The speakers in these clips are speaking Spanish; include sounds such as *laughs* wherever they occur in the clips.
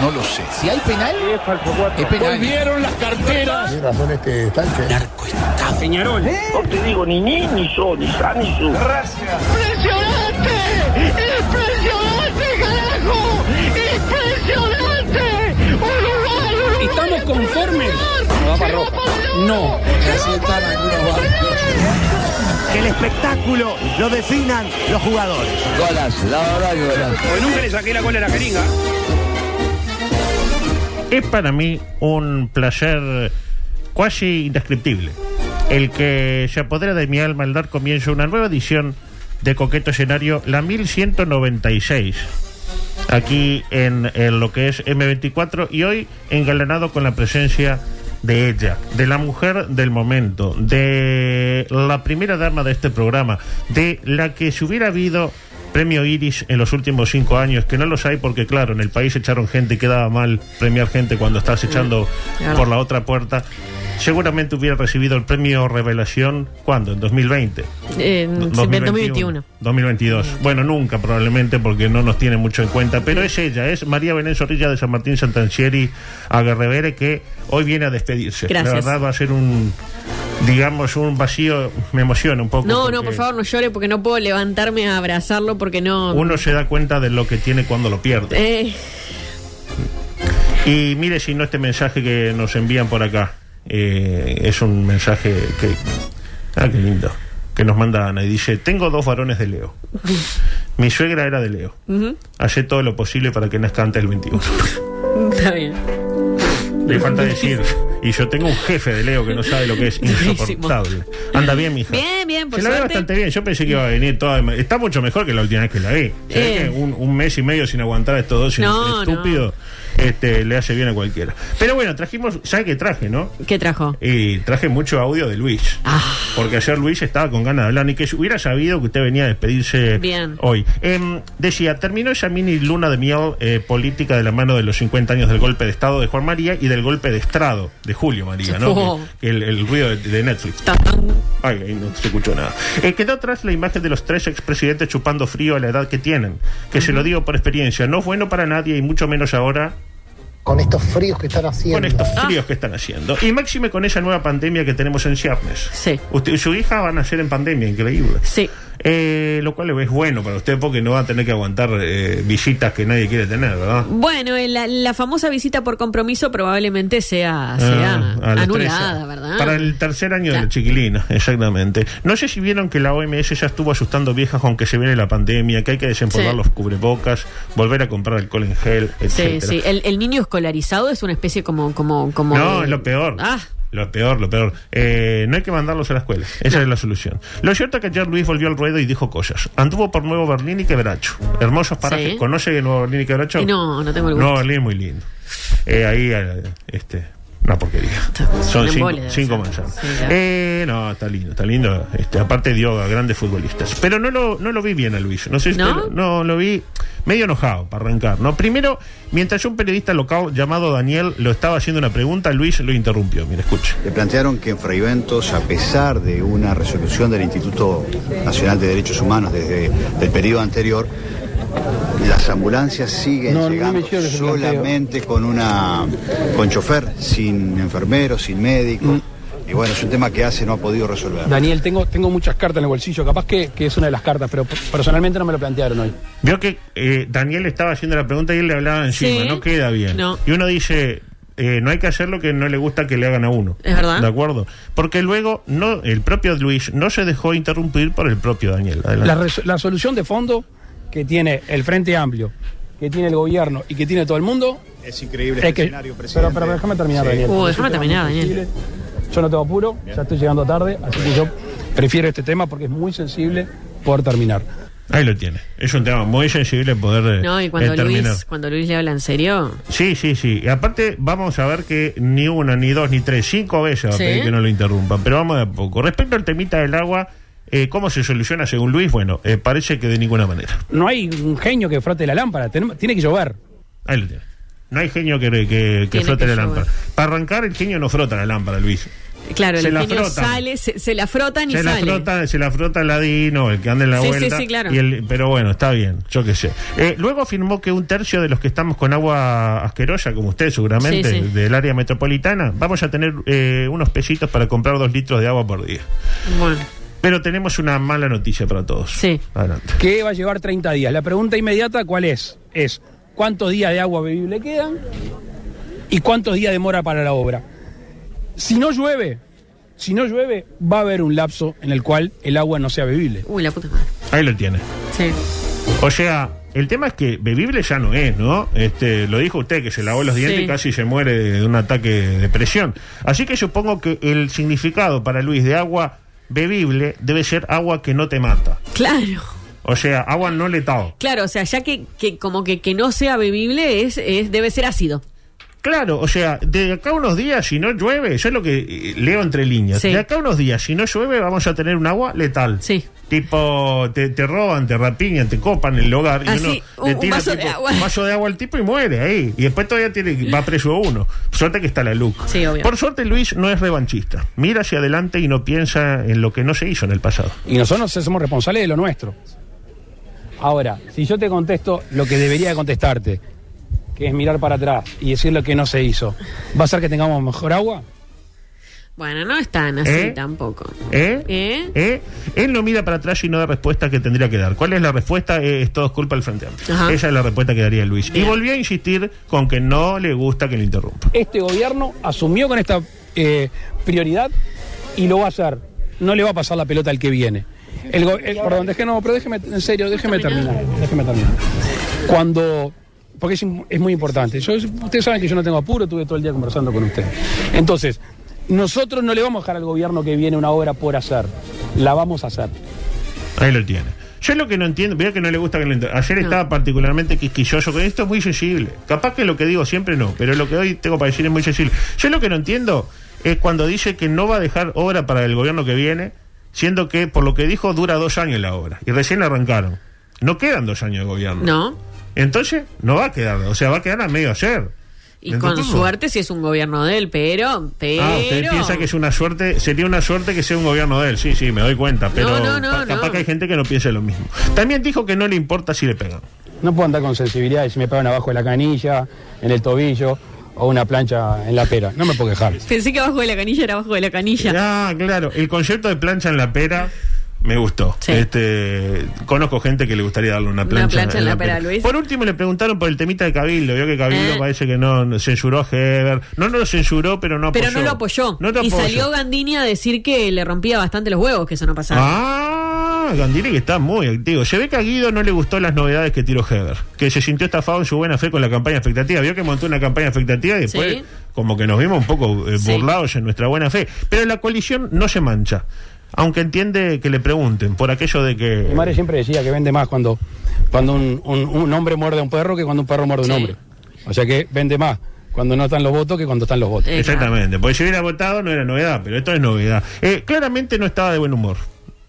No lo sé. Si hay penal, es penal. Volvieron las carteras. Narcoestado. Peñarol. No te digo ni ni, ni yo, ni sa, ni su. ¡Impresionante! ¡Impresionante, carajo! ¡Impresionante! ¡Uruguay, Uruguay! ¿Estamos conformes? No va para ropa. No. Que el espectáculo lo definan los jugadores. Porque nunca le saqué la cola a la jeringa. Es para mí un placer casi indescriptible el que se apodera de mi alma al dar comienzo a una nueva edición de Coqueto Escenario, la 1196, aquí en, en lo que es M24 y hoy engalanado con la presencia de ella, de la mujer del momento, de la primera dama de este programa, de la que si hubiera habido premio Iris en los últimos cinco años, que no los hay porque claro, en el país echaron gente y quedaba mal premiar gente cuando estás echando claro. por la otra puerta. Seguramente hubiera recibido el premio Revelación, ¿cuándo? En 2020. Eh, en 2021. 2022. Bueno, nunca probablemente porque no nos tiene mucho en cuenta, pero es ella, es María Belén Zorrilla de San Martín Santancieri Aguerrevere que hoy viene a despedirse. Gracias. La verdad va a ser un, digamos, un vacío, me emociona un poco. No, no, por favor, no llore porque no puedo levantarme a abrazarlo porque no. Uno se da cuenta de lo que tiene cuando lo pierde. Eh, Y mire si no este mensaje que nos envían por acá. Eh, es un mensaje que... Ah, qué lindo. Que nos manda Ana y dice, tengo dos varones de Leo. Mi suegra era de Leo. Hacé todo lo posible para que nazca antes del 21. Está bien. Le falta decir, y yo tengo un jefe de Leo que no sabe lo que es insoportable. Anda bien, mija. Bien, bien, por Se la ve bastante bien. Yo pensé que iba a venir toda. Está mucho mejor que la última vez que la vi. Eh. un mes y medio sin aguantar a estos dos No, estúpidos este, le hace bien a cualquiera. Pero bueno, trajimos. ¿Sabe qué traje, no? ¿Qué trajo? Y traje mucho audio de Luis. Ah. Porque ayer Luis estaba con ganas de hablar. Ni que hubiera sabido que usted venía a despedirse Bien. hoy. Em, decía, terminó esa mini luna de miel eh, política de la mano de los 50 años del golpe de Estado de Juan María y del golpe de Estrado de Julio María, ¿no? Oh. Que- el, el ruido de, de Netflix. Ay, no se escuchó nada. Eh, quedó atrás la imagen de los tres expresidentes chupando frío a la edad que tienen. Que se lo digo por experiencia, no es bueno para nadie y mucho menos ahora Con estos fríos que están haciendo. con estos fríos que están haciendo. Y máxime con esa nueva pandemia que tenemos en ciernes. Sí. Usted y su hija van a nacer en pandemia, increíble. Sí. Eh, lo cual es bueno para usted porque no va a tener que aguantar eh, visitas que nadie quiere tener, ¿verdad? Bueno, eh, la, la famosa visita por compromiso probablemente sea, sea Ah, a los anulada, 13. ¿verdad? Para el tercer año de la chiquilina, *laughs* exactamente. No sé si vieron que la OMS ya estuvo asustando viejas aunque se viene la pandemia, que hay que desempolvar Sí. los cubrebocas, volver a comprar alcohol en gel, Sí, etcétera. sí. El, el niño escolarizado es una especie como. como, como No, de- es lo peor. Ah, Lo peor, lo peor. Eh, no hay que mandarlos a la escuela. Esa es la solución. Lo cierto es que ayer Luis volvió al ruedo y dijo cosas. Anduvo por Nuevo Berlín y Quebracho. Hermosos parajes. Sí. ¿Conoce Nuevo Berlín y Quebracho? y no, no tengo el gusto. Nuevo Berlín es muy lindo. Eh, ahí, eh, este, una porquería. *laughs* Son cinco, cinco manzanas. Sí. Eh, no, está lindo, está lindo. Este, aparte dio a grandes futbolistas. Pero no lo, no lo vi bien a Luis. No sé si ¿No? lo- no, lo vi medio enojado para arrancar. ¿no? Primero, mientras un periodista local llamado Daniel lo estaba haciendo una pregunta, Luis lo interrumpió. Mira, escuche. Le plantearon que en Fraiventos, a pesar de una resolución del Instituto Nacional de Derechos Humanos desde el periodo anterior, las ambulancias siguen No, llegando solamente con una con chofer, sin enfermero, sin médico. Y bueno, es un tema que hace no ha podido resolver. Daniel, tengo, tengo muchas cartas en el bolsillo, capaz que, que es una de las cartas, pero personalmente no me lo plantearon hoy. Vio que eh, Daniel estaba haciendo la pregunta y él le hablaba encima. Sí. No queda bien. No. Y uno dice. eh, no hay que hacer lo que no le gusta que le hagan a uno. Es verdad. ¿De acuerdo? Porque luego no el propio Luis no se dejó interrumpir por el propio Daniel. Adelante. La, la solución de fondo que tiene el Frente Amplio, que tiene el gobierno y que tiene todo el mundo. Es increíble Es este que- escenario, presidente. pero, pero déjame terminar, Sí. Daniel. Uh, déjame terminar, Daniel. Yo no tengo apuro, ya estoy llegando tarde, así que yo prefiero este tema porque es muy sensible poder terminar. Ahí lo tiene. Es un tema muy sensible poder eh, No, y cuando eh, terminar. Luis, cuando Luis le habla en serio, Sí, sí, sí. Y aparte vamos a ver que ni una, ni dos, ni tres, cinco veces va a Sí. pedir que no lo interrumpan. Pero vamos de a poco. Respecto al temita del agua, eh, ¿cómo se soluciona según Luis? Bueno, eh, parece que de ninguna manera. No hay un genio que frote la lámpara, tiene que llover. Ahí lo tiene. No hay genio que, que, que frote que la llover. lámpara. Para arrancar, el genio no frota la lámpara, Luis. claro, Se el la genio frotan. sale, se, se la frotan y Se la, sale. frota, se la frota el ladino, el que anda en la Sí, sí, vuelta. sí, claro. y el- pero bueno, está bien, yo qué sé. Eh, luego afirmó que un tercio de los que estamos con agua asquerosa, como usted seguramente, Sí, sí. del área metropolitana, vamos a tener eh, unos pesitos para comprar dos litros de agua por día. Bueno, Pero tenemos una mala noticia para todos. Sí. Adelante. que va a llevar 30 días. La pregunta inmediata, ¿cuál es? Es, ¿cuántos días de agua bebible quedan? ¿Y cuántos días demora para la obra? Si no llueve, si no llueve, va a haber un lapso en el cual el agua no sea bebible. uy, la puta madre. Ahí lo tiene. Sí. O sea, el tema es que bebible ya no es, ¿no? Este, lo dijo usted, que se lavó los dientes Sí. y casi se muere de un ataque de presión. Así que supongo que el significado para Luis de agua bebible debe ser agua que no te mata. Claro. O sea, agua no letal. Claro, o sea, ya que, que como que, que no sea bebible es, es debe ser ácido. Claro, o sea, de acá a unos días, si no llueve, yo es lo que eh, leo entre líneas. Sí. De acá a unos días, si no llueve, vamos a tener un agua letal. Sí. Tipo, te, te roban, te rapiñan, te copan el hogar. Así, y uno un- le un tira vaso de tipo, agua. un vaso de agua al tipo y muere ahí. Y después todavía tiene, va preso uno. Suerte que está la luz. Sí, obvio. Por suerte, Luis no es revanchista. Mira hacia adelante y no piensa en lo que no se hizo en el pasado. Y nosotros somos responsables de lo nuestro. Ahora, si yo te contesto lo que debería de contestarte, que es mirar para atrás y decir lo que no se hizo, ¿va a ser que tengamos mejor agua? Bueno, no es tan así ¿Eh? tampoco. ¿Eh? ¿Eh? ¿Eh? Él no mira para atrás y no da respuesta que tendría que dar. ¿Cuál es la respuesta? Eh, es todo es culpa del Frente Amplio. Ajá. Esa es la respuesta que daría Luis. Y volvió a insistir con que no le gusta que lo interrumpa. Este gobierno asumió con esta eh, prioridad y lo va a hacer. No le va a pasar la pelota al que viene. El el- perdón, déjeme, no, pero déjeme, en serio, déjeme terminar. Déjeme terminar. Cuando. Porque es muy importante. Yo- ustedes saben que yo no tengo apuro, estuve todo el día conversando con ustedes. Entonces, nosotros no le vamos a dejar al gobierno que viene una obra por hacer. La vamos a hacer. Ahí lo tiene. Yo lo que no entiendo, veo que no le gusta que lo inter- Ayer estaba particularmente quisquilloso con esto, es muy sensible. Capaz que lo que digo siempre no, pero lo que hoy tengo para decir es muy sensible. Yo lo que no entiendo es cuando dice que no va a dejar obra para el gobierno que viene, siendo que por lo que dijo dura dos años la obra y recién arrancaron. No quedan dos años de gobierno. No. Entonces, no va a quedar, o sea, va a quedar a medio hacer. Y ¿Me con suerte si es un gobierno de él, pero. pero Ah, usted piensa que es una suerte, sería una suerte que sea un gobierno de él. Sí, sí, me doy cuenta, pero No, no, no, pa- capaz no. que hay gente que no piense lo mismo. También dijo que no le importa si le pegan. No puedo andar con sensibilidad y si me pegan abajo de la canilla, en el tobillo o una plancha en la pera. No me puedo quejar. Pensé que abajo de la canilla era abajo de la canilla. Ah, claro, el concepto de plancha en la pera me gustó. Este, conozco gente que le gustaría darle una plancha, plancha en la pera, Luis. Por último le preguntaron por el temita de Cabildo, vio que Cabildo Eh. parece que no no censuró a Heber. No, no lo censuró, pero no apoyó. Pero no lo apoyó. No y salió Gandini a decir que le rompía bastante los huevos, que eso no pasaba. Ah, Gandini que está muy activo. Se ve que a Guido no le gustó las novedades que tiró Heber, que se sintió estafado en su buena fe con la campaña expectativa. Vio que montó una campaña expectativa y después Sí. como que nos vimos un poco eh, Sí. burlados en nuestra buena fe. Pero la coalición no se mancha. Aunque entiende que le pregunten por aquello de que... Mi madre siempre decía que vende más cuando, cuando un, un- un hombre muerde a un perro que cuando un perro muerde a un hombre. O sea que vende más cuando no están los votos que cuando están los votos. Exactamente, porque si hubiera votado no era novedad, pero esto es novedad. Eh, claramente no estaba de buen humor,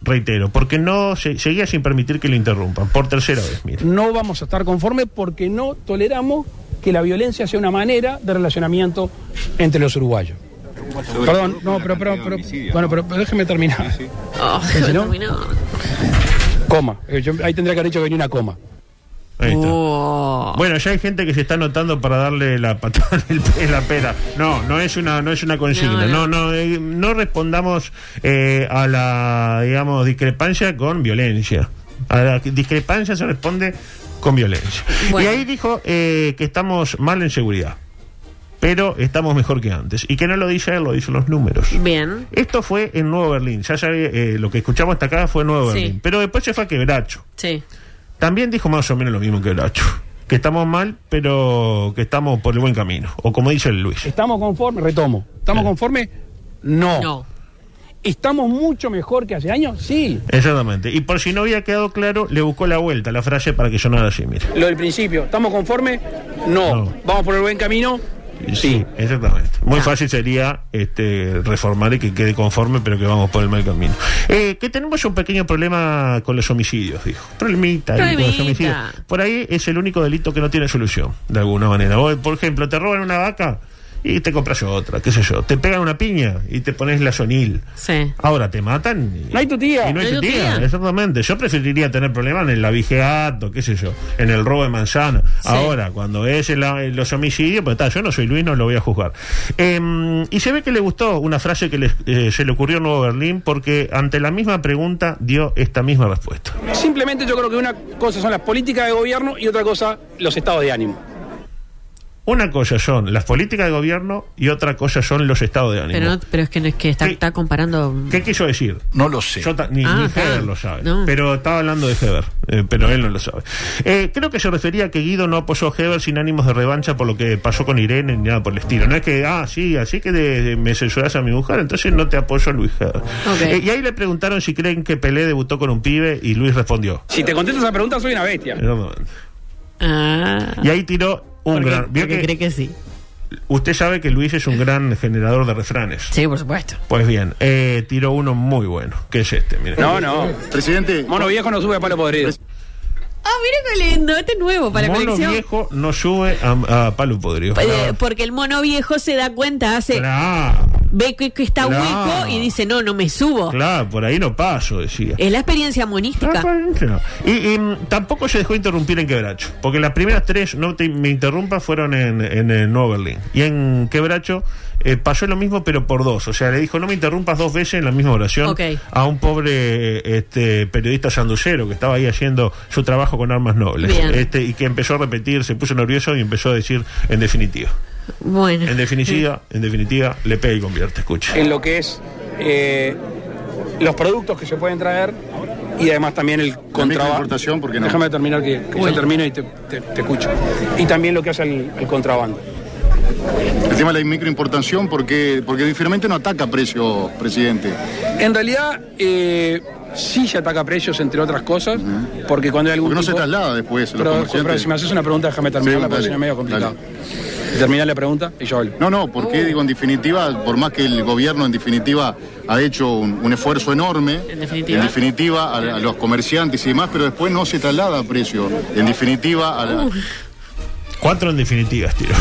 reitero, porque no se- seguía sin permitir que lo interrumpan, por tercera vez, mire. No vamos a estar conformes porque no toleramos que la violencia sea una manera de relacionamiento entre los uruguayos. Perdón, no, pero, pero, pero- bueno, pero, pero déjeme terminar. Oh, Si no- terminó. Coma. Eh, yo- ahí tendría que haber dicho que venía una coma. Ahí está. Oh. Bueno, ya hay gente que se está anotando para darle la patada en la pera. No, no es una, no es una consigna. No, No, no, eh, no, respondamos eh, a la, digamos, discrepancia con violencia. A la discrepancia se responde con violencia. Bueno. Y ahí dijo eh, que estamos mal en seguridad, pero estamos mejor que antes. Y que no lo dice él, lo dicen los números. Bien. Esto fue en Nuevo Berlín. Ya sabe, eh, lo que escuchamos hasta acá fue Nuevo Sí. Berlín. Pero después se fue a Quebracho. Sí. También dijo más o menos lo mismo que Bracho. que estamos mal, pero que estamos por el buen camino. O como dice el Luis. ¿Estamos conformes? Retomo. ¿Estamos conformes? No. No. ¿Estamos mucho mejor que hace años? Sí. Exactamente. Y por si no había quedado claro, le buscó la vuelta a la frase para que sonara así, mire. Lo del principio. ¿Estamos conformes? No. ¿Vamos por el buen camino? Sí, exactamente. Muy fácil sería este, reformar y que quede conforme, pero que vamos por el mal camino. Eh, que tenemos un pequeño problema con los homicidios, dijo. Problemita, con los homicidios. Por ahí es el único delito que no tiene solución, de alguna manera. Vos, por ejemplo, te roban una vaca y te compras otra, qué sé yo. Te pegan una piña y te pones la sonil. Sí. Ahora te matan y, No hay tu tía. y no hay tu tía. Exactamente. Yo preferiría tener problemas en el avigeato, qué sé yo, en el robo de manzana. Ahora, cuando es el- el- los homicidios, pues está, yo no soy Luis, no lo voy a juzgar. Eh, y se ve que le gustó una frase que le- eh, se le ocurrió en Nuevo Berlín porque ante la misma pregunta dio esta misma respuesta. Simplemente yo creo que una cosa son las políticas de gobierno y otra cosa los estados de ánimo. Una cosa son las políticas de gobierno y otra cosa son los estados de ánimo. Pero, no- pero es que no es que está, está comparando. ¿Qué quiso decir? No lo sé. Yo ta- ni, Ah, ni. Heber lo sabe. No. Pero estaba hablando de Heber, eh, pero él no lo sabe. Eh, creo que se refería a que Guido no apoyó a Heber sin ánimos de revancha por lo que pasó con Irene ni nada por el estilo. No es que, ah, sí, así que de- de- me censuras a mi mujer, entonces no te apoyo a Luis Heber. Eh, y ahí le preguntaron si creen que Pelé debutó con un pibe y Luis respondió. Si te contesto esa pregunta, soy una bestia. Ah. Y ahí tiró un Porque- gran. porque que cree que sí. Usted sabe que Luis es un gran generador de refranes. Sí, por supuesto. Pues bien, eh, tiró uno muy bueno, que es este, mire. No, no. Presidente. Mono viejo no sube a palo podrido. Ah, mira qué lindo. Este es nuevo para la Mono colección. viejo no sube a, a palo podrido. Eh, porque el mono viejo se da cuenta, hace. Claro, Ve que, que está Claro. hueco y dice, no, no me subo. claro, por ahí no paso, decía. Es la experiencia monística. Claro. Y, y, mm, tampoco se dejó interrumpir en Quebracho, porque las primeras tres, no te, me interrumpa, fueron en, en, el Nuevo Berlín. Y en Quebracho eh, pasó lo mismo, pero por dos. O sea, le dijo, no me interrumpas dos veces en la misma oración a un pobre este, periodista sanducero que estaba ahí haciendo su trabajo con armas nobles. Bien. Este, y que empezó a repetir, se puso nervioso y empezó a decir, en definitiva. Bueno. En definitiva, en definitiva, le pega y convierte, escuche. En lo que es eh, los productos que se pueden traer y además también el contrabando. importación, ¿por qué no? Déjame terminar que, que yo termino y te, te- te escucho. Y también lo que hace el, el contrabando. El tema de la microimportación, porque, porque finalmente no ataca precio, presidente. En realidad, eh, sí se ataca precios, entre otras cosas, porque cuando hay algún Porque no se traslada después a los Pero, comerciantes. pero si me haces una pregunta, déjame terminar, Sí, porque si no es medio complicado. dale. Termina la pregunta y yo hablo. No, no, porque digo, en definitiva, por más que el gobierno en definitiva ha hecho un, un esfuerzo enorme, En definitiva. en definitiva, a, a los comerciantes y demás, pero después no se traslada a precio. En definitiva, a la- Cuatro en definitiva, tiro.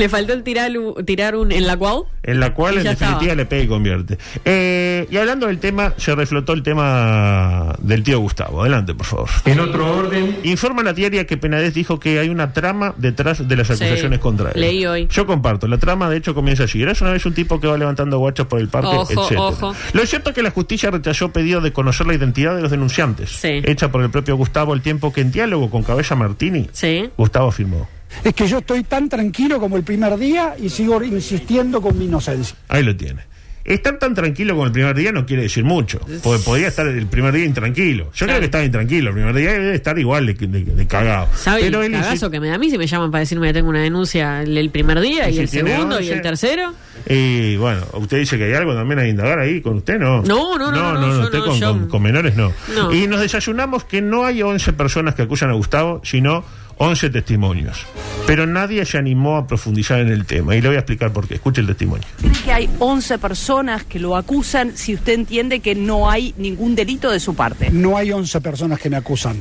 Le faltó el tirar, tirar un en la cual. En la cual en definitiva estaba. le pega y convierte. Eh, y hablando del tema, se reflotó el tema del tío Gustavo. Adelante, por favor. En otro orden. Informa la diaria que Penades dijo que hay una trama detrás de las Sí, acusaciones contra él. leí hoy. Yo comparto. La trama, de hecho, comienza así. Eres una vez un tipo que va levantando guachos por el parque, Ojo, etcétera. ojo. Lo cierto es que la justicia rechazó pedido de conocer la identidad de los denunciantes. Sí. Hecha por el propio Gustavo, el tiempo que en diálogo con Cabeza Martini, Sí. Gustavo afirmó. Es que yo estoy tan tranquilo como el primer día y sigo insistiendo con mi inocencia. Ahí lo tiene. Estar tan tranquilo como el primer día no quiere decir mucho. Porque podría estar el primer día intranquilo. Yo creo que estaba intranquilo. El primer día debe estar igual de, de- de cagado. ¿Sabe Pero el él cagazo que me da a mí si me llaman para decirme que tengo una denuncia el, el primer día Y y, si el segundo y el tercero? Y bueno, usted dice que hay algo también a indagar ahí con usted, ¿no? No, no, no, no, no, yo usted no, con, yo- con- con menores no. No. Y nos desayunamos que no hay 11 personas que acusan a Gustavo, sino 11 testimonios. Pero nadie se animó a profundizar en el tema. Y le voy a explicar por qué. Escuche el testimonio. ¿Cree que hay 11 personas que lo acusan si usted entiende que no hay ningún delito de su parte? No hay 11 personas que me acusan.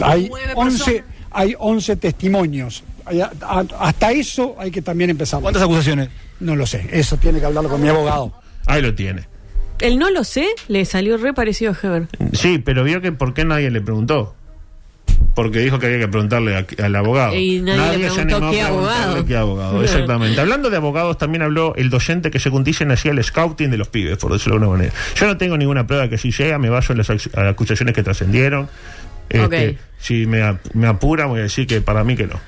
Hay Nueve 11, hay 11 testimonios. Hasta eso hay que también empezar. ¿Cuántas acusaciones? No lo sé. Eso tiene que hablarlo con mi abogado. Ahí lo tiene. El no lo sé le salió re parecido a Heber. Sí, pero vio que por qué nadie le preguntó. Porque dijo que había que preguntarle a- al abogado. Y nadie le se preguntó animó a qué preguntarle abogado. qué abogado, *laughs* exactamente. Hablando de abogados, también habló el docente que según dicen hacía el scouting de los pibes, por decirlo de alguna manera. Yo no tengo ninguna prueba que si llega, me baso en las ac- a las acusaciones que trascendieron. Este. Si me, me apura, voy a decir que para mí que no.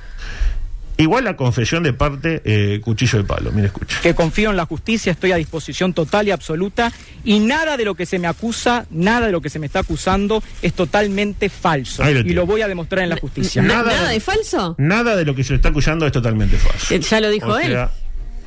Igual la confesión de parte, eh, cuchillo de palo, mire, escucha. que confío en la justicia, estoy a disposición total y absoluta y nada de lo que se me acusa, nada de lo que se me está acusando es totalmente falso lo y lo voy a demostrar en la justicia. Na- ¿Nada de falso? Nada de lo que se le está acusando es totalmente falso. Eh, Ya lo dijo O él. sea,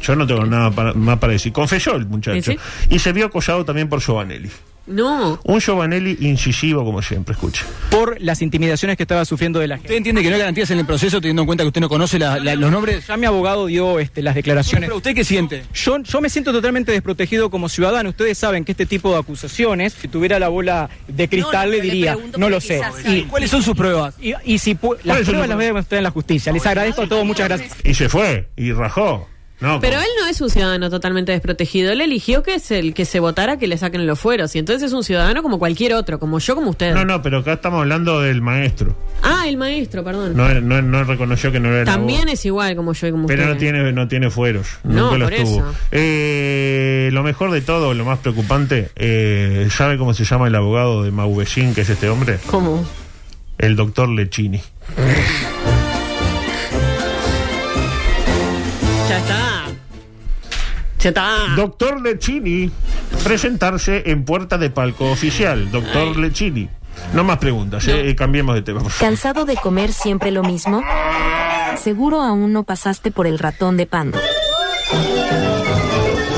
yo no tengo nada para- más para decir. Confesó el muchacho. Y se vio acosado también por Giovanelli. No. Un Giovanelli incisivo, como siempre, escucha. Por las intimidaciones que estaba sufriendo de la gente. ¿Usted entiende que no hay garantías en el proceso teniendo en cuenta que usted no conoce la- la- los nombres? Ya mi abogado dio este, las declaraciones. ¿Pero usted qué siente? Yo, yo me siento totalmente desprotegido como ciudadano. Ustedes saben que este tipo de acusaciones, si tuviera la bola de cristal, No, le diría, no lo sé. Y, ¿Cuáles son sus pruebas? y, y si las ¿Cuáles son pruebas las voy a demostrar en la justicia. Les agradezco a todos, muchas gracias. Y se fue, y rajó. No, Pero él no es un ciudadano totalmente desprotegido. Él eligió que es el que se votara que le saquen los fueros. Y entonces es un ciudadano como cualquier otro, como yo, como usted. no, no, pero acá estamos hablando del maestro. Ah, el maestro, perdón. No, no, no reconoció que no era También es igual como yo y como Pero usted. no tiene, no tiene fueros. No, Nunca los por tuvo. eso. Eh, lo mejor de todo, lo más preocupante, eh, ¿sabe cómo se llama el abogado de Maubellín, que es este hombre? ¿Cómo? El doctor Lechini. Ya está. Está. Doctor Lechini, presentarse en puerta de palco oficial. Doctor Lechini. No más preguntas, eh, cambiemos de tema. por favor. ¿Cansado de comer siempre lo mismo? Seguro aún no pasaste por el ratón de pando.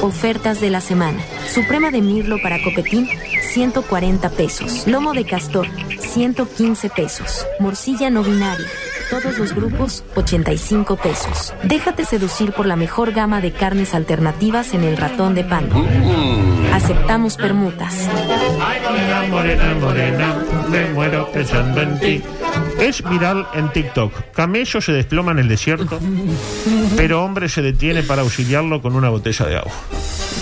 Ofertas de la semana. Suprema de mirlo para copetín, 140 pesos. Lomo de castor, 115 pesos. Morcilla no binaria. Todos los grupos, 85 pesos. Déjate seducir por la mejor gama de carnes alternativas en el ratón de pando. Aceptamos permutas. Morena, morena, morena, me muero pensando en ti. Es viral en TikTok. Camello se desploma en el desierto, pero hombre se detiene para auxiliarlo con una botella de agua.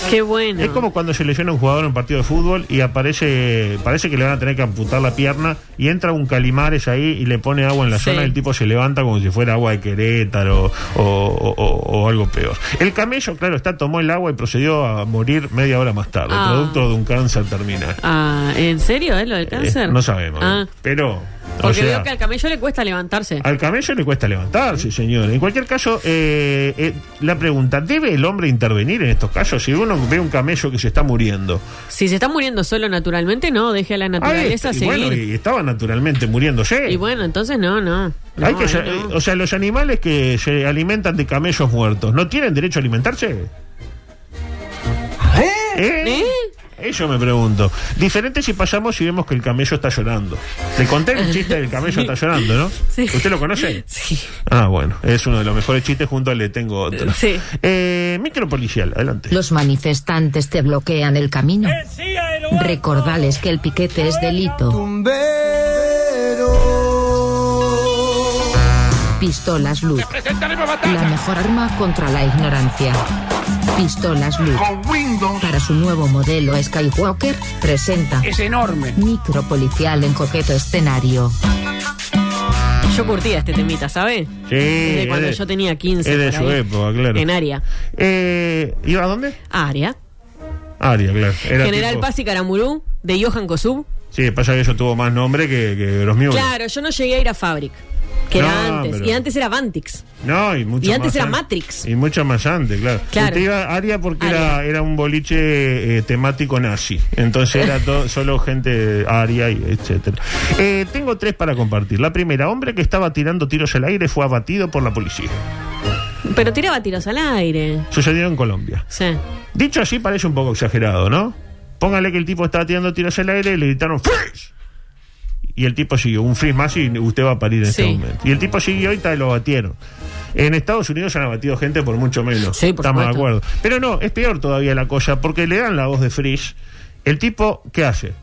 Qué bueno. Es como cuando se lesiona un jugador en un partido de fútbol y aparece, parece que le van a tener que amputar la pierna y entra un calimares ahí y le pone agua en la Sí. zona y el tipo se levanta como si fuera agua de Querétaro o, o- o- o algo peor. El camello, claro, está, tomó el agua y procedió a morir media hora más tarde, Ah. producto de un cáncer terminal. Ah, ¿en serio, eh, lo del cáncer? Eh, no sabemos, Ah, ¿eh? pero... porque sea, veo que al camello le cuesta levantarse. al camello le cuesta levantarse, señor. En cualquier caso, eh, eh, la pregunta, ¿debe el hombre intervenir en estos casos? Si uno ve un camello que se está muriendo, Si se está muriendo solo naturalmente, no, deje a la naturaleza y seguir. bueno, y estaba naturalmente muriéndose. Y bueno, entonces no, no. Hay No, que, ahí sa- no. O sea, los animales que se alimentan de camellos muertos, ¿no tienen derecho a alimentarse? ¿Eh? Eso me pregunto. Diferente si pasamos y vemos que el camello está llorando. Le conté el chiste del camello está llorando, ¿no? Sí. ¿Usted lo conoce? Sí. Ah, bueno, es uno de los mejores chistes, junto al le tengo otro. Sí. Eh, micropolicial, adelante. Los manifestantes te bloquean el camino. Recordales que el piquete es delito. Pistolas Luz. La mejor arma contra la ignorancia. Pistolas Luz. Para su nuevo modelo Skywalker, presenta Es enorme. Micropolicial en coqueto escenario. Yo curtía este temita, ¿sabe? Sí, Desde es cuando de- yo tenía 15. Es de su ahí. época, claro. En. Eh, ¿Iba a dónde? Aria. Aria, claro. Era General tipo- Paz y Caramurú, de Johan Kosub. Sí, pasa que eso tuvo más nombre que, que los míos. Claro, yo no llegué a ir a Fabric. Que era antes. pero- Y antes era Vantix. No, y mucho Y antes más era an- Matrix. Y mucho más antes, claro. Claro. Usted iba a Aria porque Era, era un boliche eh, temático nazi. Entonces era todo, *laughs* solo gente Aria y etcétera. Eh, tengo tres para compartir. La primera, hombre que estaba tirando tiros al aire fue abatido por la policía. Pero tiraba tiros al aire. Sucedió en Colombia. Sí. Dicho así parece un poco exagerado, ¿no? Póngale que el tipo estaba tirando tiros al aire y le gritaron ¡Freeze! Y el tipo siguió, un freeze más y usted va a parir en este momento. Y el tipo siguió y tal, lo batieron. En Estados Unidos han abatido gente por mucho menos. Sí, por Estamos de acuerdo. Pero no, es peor todavía la cosa, porque le dan la voz de freeze. El tipo, ¿qué hace?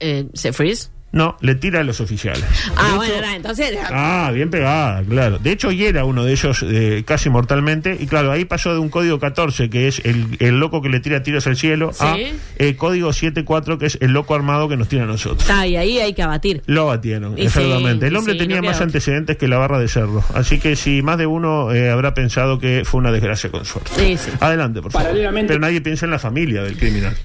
Eh, ¿Se freeze? No, le tira a los oficiales. Ah, bueno, no, entonces. Ah, bien pegada, claro. De hecho, hiera uno de ellos eh, casi mortalmente. Y claro, ahí pasó de un código 14, que es el, el loco que le tira tiros al cielo, Sí. a eh, código 74, que es el loco armado que nos tira a nosotros. Está, y ahí hay que abatir. Lo batieron, Y exactamente. sí, el hombre sí, tenía no más antecedentes que la barra de cerro. Así que si más de uno eh, habrá pensado que fue una desgracia con suerte. Sí, sí. Adelante, por favor. Paralelamente- Pero nadie piensa en la familia del criminal.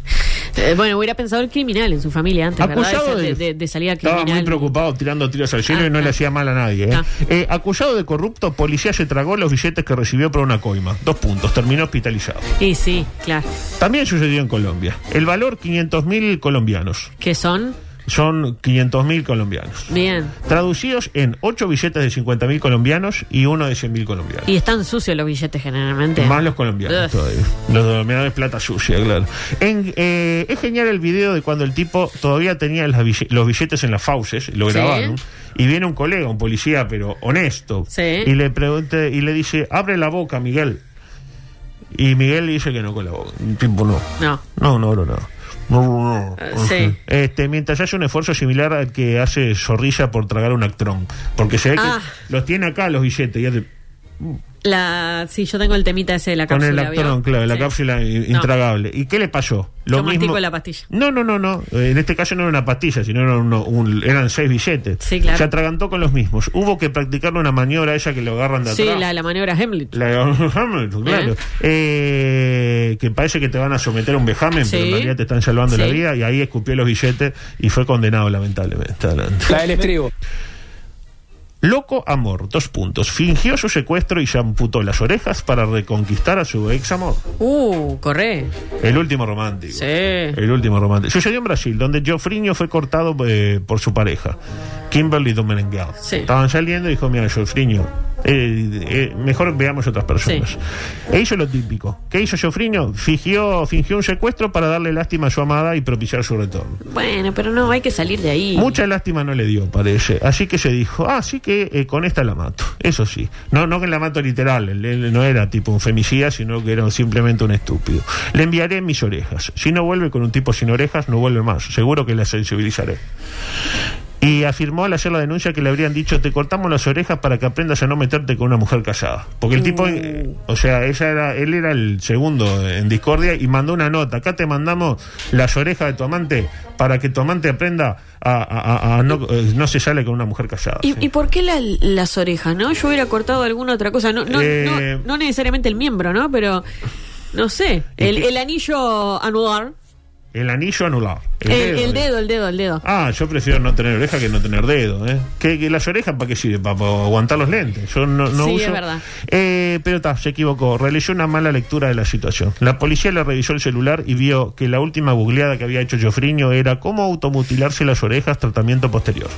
Eh, bueno, hubiera pensado el criminal en su familia antes. Acusado De, de- de- de salida Estaba muy criminal. preocupado tirando tiros al cielo y no le hacía mal a nadie. ¿eh? Ah. Eh, acusado de corrupto, policía se tragó los billetes que recibió por una coima. Dos puntos, terminó hospitalizado. Y sí, claro. También sucedió en Colombia. El valor 500 mil colombianos. ¿Qué son? Son 500 mil colombianos. Bien. Traducidos en 8 billetes de 50 mil colombianos y uno de 100 mil colombianos. Y están sucios los billetes generalmente. Más los colombianos Ugh. todavía. Los colombianos es plata sucia, claro. En, eh, es genial el video de cuando el tipo todavía tenía las los billetes en las fauces, lo Sí. grabaron, y viene un colega, un policía, pero honesto, Sí. y le pregunta, y le dice, abre la boca, Miguel. Y Miguel le dice que no con la boca. El tipo no. No. No, no, no, no. No, no, no. Eh, sí. Este, mientras hace un esfuerzo similar al que hace Zorrilla por tragar un actrón. Porque se ve que Ah. los tiene acá los billetes. y hace- La, sí, yo tengo el temita ese de la con cápsula. el actrón, ¿vio? claro, la Sí. cápsula No. intragable. ¿Y qué le pasó? Yo mastico la pastilla. No, no, no, no. Eh, En este caso no era una pastilla, sino era uno- un- eran seis billetes. Sí, claro. Se atragantó con los mismos. Hubo que practicarle una maniobra a ella que lo agarran de Sí, atrás. la, la maniobra Hemlich. La *laughs* Hamilton, claro. Eh, que parece que te van a someter a un vejamen, pero en realidad te están salvando Sí. la vida. Y ahí escupió los billetes y fue condenado, lamentablemente. La del estribo. Loco amor, dos puntos. Fingió su secuestro y se amputó las orejas para reconquistar a su ex amor. Uh, corre. El último romántico. Sí. El último romántico. Sucedió en Brasil, donde Jofrinho fue cortado eh, por su pareja, Kimberly Domengal. Sí. Estaban saliendo y dijo, mira, Jofrinho, eh, eh, mejor veamos otras personas. E hizo lo típico. ¿Qué hizo Jofrinho? Fingió, fingió un secuestro para darle lástima a su amada y propiciar su retorno. Bueno, pero no, hay que salir de ahí. Mucha lástima no le dio, parece. Así que se dijo, ah, sí que eh, con esta la mato. Eso sí. No, no que la mato literal. No era tipo un femicida, sino que era simplemente un estúpido. Le enviaré mis orejas. Si no vuelve con un tipo sin orejas, no vuelve más. Seguro que la sensibilizaré. Y afirmó al hacer la denuncia que le habrían dicho, te cortamos las orejas para que aprendas a no meterte con una mujer casada. Porque el tipo, eh, o sea, ella era, él era el segundo en discordia y mandó una nota. Acá te mandamos las orejas de tu amante para que tu amante aprenda a, a- a- a no, eh, no se sale con una mujer casada. ¿Y, y por qué la- las orejas, no? Yo hubiera cortado alguna otra cosa. No, no, Eh, no, no necesariamente el miembro, ¿no? Pero, no sé. El, el anillo anular. El anillo anular. El, el dedo, el dedo, el dedo. Ah, yo prefiero no tener oreja que no tener dedo, ¿eh? Que, que las orejas para qué sirve, para, aguantar los lentes. Yo no, no Sí, uso. es verdad. Eh, pero está, se equivocó. Realizó una mala lectura de la situación. La policía le revisó el celular y vio que la última googleada que había hecho Jofriño era cómo automutilarse las orejas, tratamiento posterior.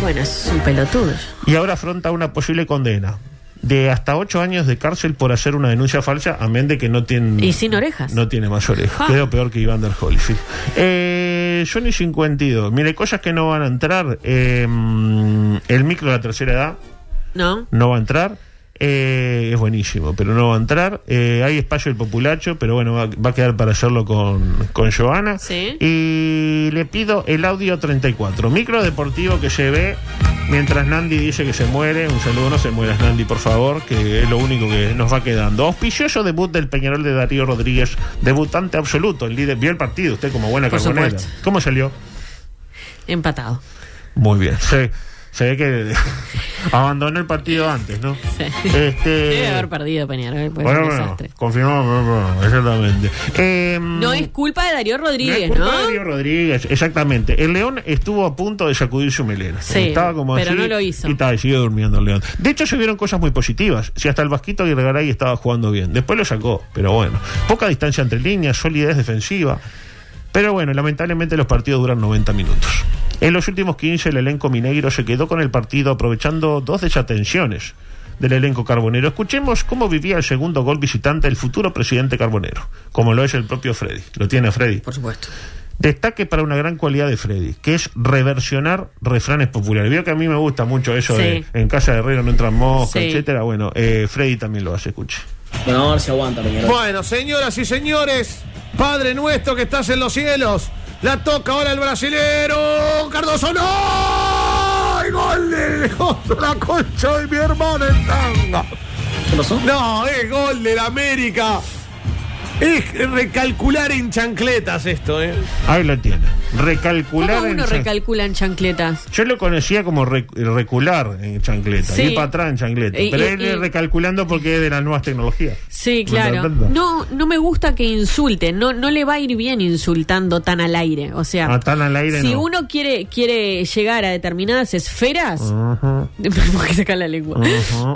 Bueno, es un pelotudo. Y ahora afronta una posible condena de hasta ocho años de cárcel por hacer una denuncia falsa, amén de que no tiene. Y sin orejas. No tiene más orejas. Ah. Quedó peor que Evander Holyfield. Eh, Johnny 52. Mire, cosas que no van a entrar. Eh, el micro de la tercera edad ¿No? no va a entrar. Eh, es buenísimo, pero no va a entrar. Eh, hay espacio el populacho, pero bueno, va, va a quedar para hacerlo con, con Joana. Sí. Y le pido el audio 34. Micro deportivo que se ve mientras Nandi dice que se muere. Un saludo, no se mueras Nandi, por favor, que es lo único que nos va quedando. Auspicioso debut del Peñarol de Darío Rodríguez, debutante absoluto, el líder. Vio el partido usted como buena carbonera. ¿Cómo salió? Empatado. Muy bien. Se, se ve que *laughs* abandonó el partido antes, ¿no? Sí. Este, Debe haber perdido Peñarol. pues, bueno, bueno, desastre. confirmado, exactamente. Em, No es culpa de Darío no es Rodríguez, culpa ¿no? de Darío Rodríguez, exactamente. El León estuvo a punto de sacudir su melena. Sí, estaba como pero así, no lo hizo. Y, estaba, siguió durmiendo el León. De hecho, se vieron cosas muy positivas. Si hasta el Vasquito Aguirre estaba jugando bien. Después lo sacó, pero bueno. Poca distancia entre líneas, solidez defensiva. Pero bueno, lamentablemente los partidos duran 90 minutos. En los últimos 15 el elenco mineiro se quedó con el partido aprovechando dos desatenciones del elenco carbonero. Escuchemos cómo vivía el segundo gol visitante el futuro presidente carbonero, como lo es el propio Freddy. Lo tiene Freddy. Por supuesto. Destaque para una gran cualidad de Freddy, que es reversionar refranes populares. Veo que a mí me gusta mucho eso Sí. de en casa de Herrero no entran moscas, Sí. etcétera. Bueno, eh, Freddy también lo hace, escuche. Bueno, a ver si aguanta, Peñarol. Bueno, señoras y señores, Padre nuestro que estás en los cielos, la toca ahora el brasilero Cardoso. ¡No! ¡Ay, gol del otro, la concha de mi hermana en tanga! ¿Qué pasó? No, es gol del América. Es recalcular en chancletas esto, ¿eh? Ahí lo tiene. recalcular ¿Cómo uno recalcula en chancletas? Yo lo conocía como re- recular en chancleta, Sí. ir para atrás en chancleta. Y- pero y- él y- es recalculando porque es de las nuevas tecnologías. Sí, ¿Me claro. No, no me gusta que insulten. No, no le va a ir bien insultando tan al aire. O sea, Ah, tan al aire si no. uno quiere quiere llegar a determinadas esferas, Ajá. *laughs* sacar la lengua,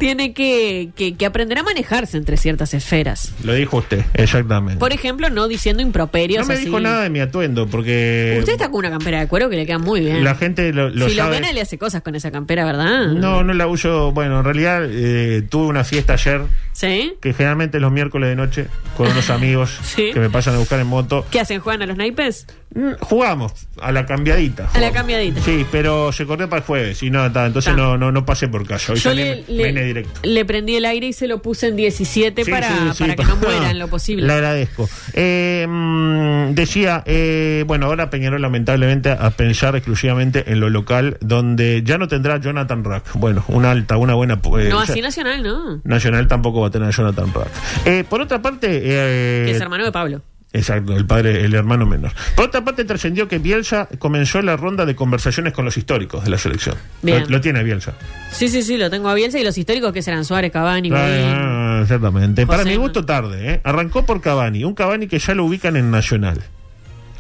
tiene que, que, que aprender a manejarse entre ciertas esferas. Lo dijo usted, exactamente. Por ejemplo, no diciendo improperios. no me así. dijo nada de mi atuendo porque Usted está con una campera de cuero que le queda muy bien. la gente lo, lo sabe. Filomena le hace cosas con esa campera, ¿verdad? No, no la uso. Bueno, en realidad eh, tuve una fiesta ayer ¿Sí? que generalmente los miércoles de noche con unos amigos *laughs* Sí. que me pasan a buscar en moto. ¿Qué hacen? ¿Juegan a los naipes? Mm, Jugamos a la cambiadita. A la cambiadita. Sí, pero se corrió para el jueves y no, ta, entonces Ta. no, no, no pasé por casa. Hoy Yo le, me- le- vine directo. le prendí el aire y se lo puse en 17 Sí, para, sí, para que no muera en lo posible. *laughs* Le agradezco. Eh, mm, decía, eh, bueno, ahora Peñarol lamentablemente a pensar exclusivamente en lo local, donde ya no tendrá Jonathan Rack. Bueno, una alta, una buena... eh, no, ya- así nacional, ¿no? Nacional tampoco va a tener a Jonathan Rack. Eh, por otra parte... eh, Que es hermano de Pablo. Exacto, el padre, el hermano menor. Por otra parte, trascendió que Bielsa comenzó la ronda de conversaciones con los históricos de la selección. Lo, lo tiene Bielsa. Sí, sí, sí, lo tengo a Bielsa y los históricos que serán Suárez, Cavani. Ah, exactamente. Para mi gusto, tarde. ¿eh? Arrancó por Cavani, un Cavani que ya lo ubican en Nacional.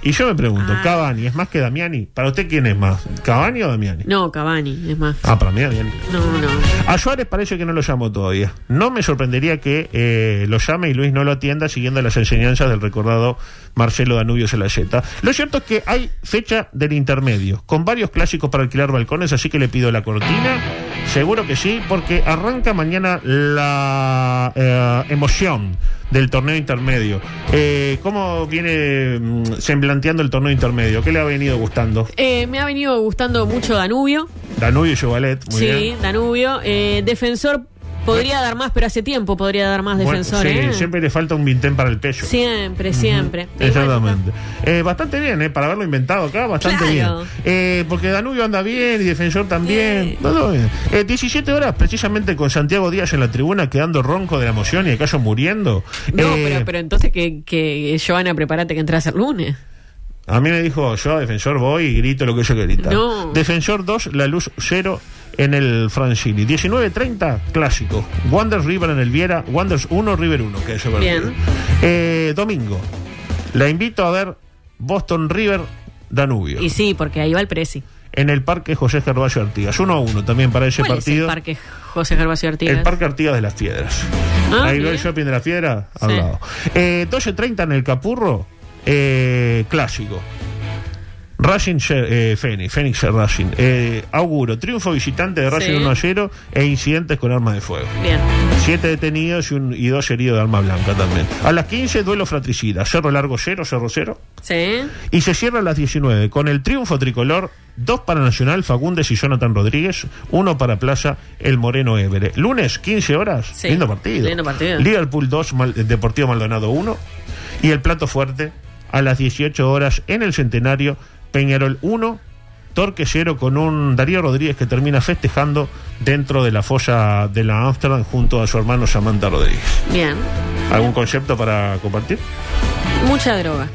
Y yo me pregunto, Ah. ¿Cavani es más que Damiani? ¿Para usted quién es más? ¿Cavani o Damiani? No, Cavani, es más. Ah, para mí Damiani. No, no. A Suárez parece que no lo llamó todavía. No me sorprendería que eh, lo llame y Luis no lo atienda siguiendo las enseñanzas del recordado Marcelo Danubio Celayeta. Lo cierto es que hay fecha del intermedio, con varios clásicos para alquilar balcones, así que le pido la cortina. Seguro que sí, porque arranca mañana la eh, emoción del torneo intermedio. Eh, ¿Cómo viene mm, semblanteando el torneo intermedio? ¿Qué le ha venido gustando? Eh, me ha venido gustando mucho Danubio. Danubio y Jovalet, muy sí, bien. Danubio. Eh, defensor podría dar más, pero hace tiempo podría dar más Bueno, defensor. sí, ¿eh? siempre le falta un vintén para el pecho. Siempre, siempre. Exactamente. Eh, bastante bien, ¿eh? Para haberlo inventado acá, bastante Claro. bien. Eh, porque Danubio anda bien y Defensor también. Todo bien. Eh, 17 horas, precisamente con Santiago Díaz en la tribuna, quedando ronco de la emoción y de caso muriendo. No, pero, pero entonces que, que Joana, prepárate que entras el lunes. A mí me dijo, yo a Defensor voy y grito lo que yo quiero gritar. No. Defensor 2, la luz 0 en el Francini. 19.30, clásico. Wonders River en el Viera. Wonders 1, River 1, que es partido. Bien. Eh, domingo. La invito a ver Boston River Danubio. Y sí, porque ahí va el Presi. En el Parque José Gervasio Artigas. 1 a 1 también para ese ¿Cuál es el partido. parque José Gervasio Artigas? El Parque Artigas de las Piedras. Ah, Ahí va el shopping de las Piedras al Sí. lado. Eh, 12.30 en el Capurro. Eh, clásico. Racing eh, Fénix, Fénix Racing. Eh, auguro, triunfo visitante de Racing Sí. 1 a 0 e incidentes con armas de fuego. Bien. Siete detenidos y, un- y dos heridos de arma blanca también. A las 15, duelo fratricida. Cerro Largo 0, Cerro 0. Sí. Y se cierra a las 19 con el triunfo tricolor, dos para Nacional, Fagundes y Jonathan Rodríguez, uno para Plaza, el Moreno Évere. Lunes, 15 horas, Sí, lindo partido. lindo partido. Liverpool 2, Mal- Deportivo Maldonado 1. Y el plato fuerte, a las 18 horas, en el Centenario, Peñarol 1, Torque 0, con un Darío Rodríguez que termina festejando dentro de la folla de la Amsterdam junto a su hermano Samantha Rodríguez. Bien. ¿Algún concepto para compartir? Mucha droga.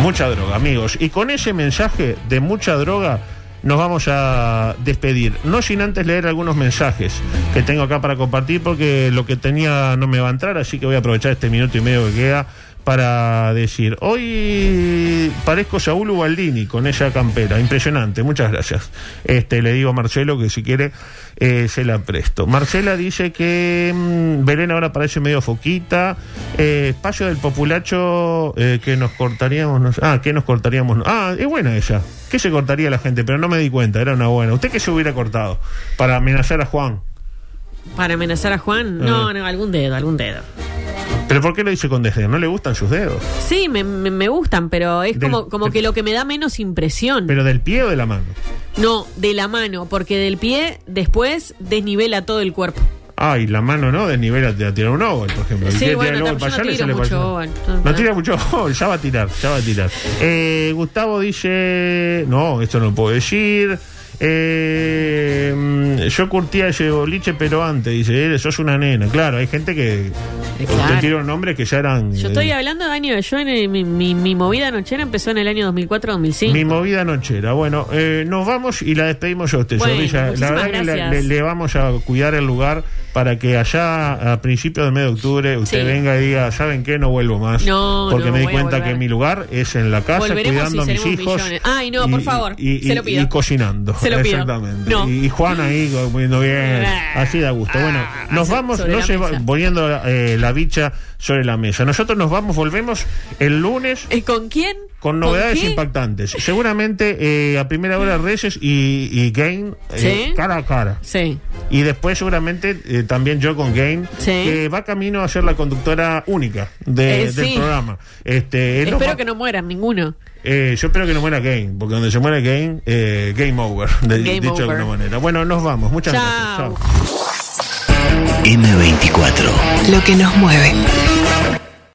Mucha droga, amigos. Y con ese mensaje de mucha droga nos vamos a despedir. No sin antes leer algunos mensajes que tengo acá para compartir porque lo que tenía no me va a entrar, así que voy a aprovechar este minuto y medio que queda para decir, hoy parezco Saúl Ubaldini con esa campera, impresionante, muchas gracias. Este le digo a Marcelo que si quiere eh, se la presto. Marcela dice que mm, Belén ahora parece medio foquita, eh, espacio del populacho eh, que nos cortaríamos, ah, que nos cortaríamos, no- ah, es buena ella, que se cortaría la gente, pero no me di cuenta, era una buena. ¿Usted qué se hubiera cortado para amenazar a Juan? Para amenazar a Juan, no, Eh. no, algún dedo, algún dedo. ¿Pero por qué lo dice con desdén? ¿No le gustan sus dedos? Sí, me, me, me gustan, pero es Del- como, como que lo que me da menos impresión. ¿Pero del pie o de la mano? No, de la mano, porque del pie después desnivela todo el cuerpo. Ah, y la mano no, desnivela a tirar un óvalo, por ejemplo. El Sí, tira bueno, el para no allá, tiro mucho óvalo. No tira mucho óvalo, ya va a tirar, ya va a tirar. Eh, Gustavo dice, no, esto no lo puedo decir. Eh, yo curtía ese boliche, pero antes, dice, eh, sos una nena. Claro, hay gente que. claro. Usted tira nombres que ya eran. Yo eh, estoy hablando de año. Yo en el- mi, mi, mi movida nochera empezó en el año 2004-2005. Mi movida nochera. Bueno, eh, nos vamos y la despedimos a usted, Bueno, Zorrilla. La verdad que le, gracias. le- le vamos a cuidar el lugar para que allá a principios del mes de octubre usted Sí. venga y diga, ¿saben qué? No vuelvo más. No, porque no, me di cuenta que mi lugar es en la casa Volveremos cuidando a mis hijos. millones. Ay, no, por favor, y, se lo pido. y cocinando. Se lo pido. Exactamente. No. Y, y Juan ahí *laughs* comiendo bien. Ah. así da gusto. Bueno, nos vamos, no la se va- mesa. poniendo eh, la bicha sobre la mesa. Nosotros nos vamos, volvemos el lunes. ¿Y con quién? Con novedades impactantes. Seguramente eh, a primera hora Reyes y, y Gain eh, Sí. cara a cara. Sí. Y después seguramente eh, también yo con Gain, Sí. que va camino a ser la conductora única de- Eh, del sí. programa. Este, Espero va- que no mueran ninguno. Eh, yo espero que no muera Gain, porque donde se muere Gain, eh, game over, *laughs* de- Game dicho de alguna manera. Bueno, nos vamos. Muchas Chao. gracias. Chao. M24. Lo que nos mueve.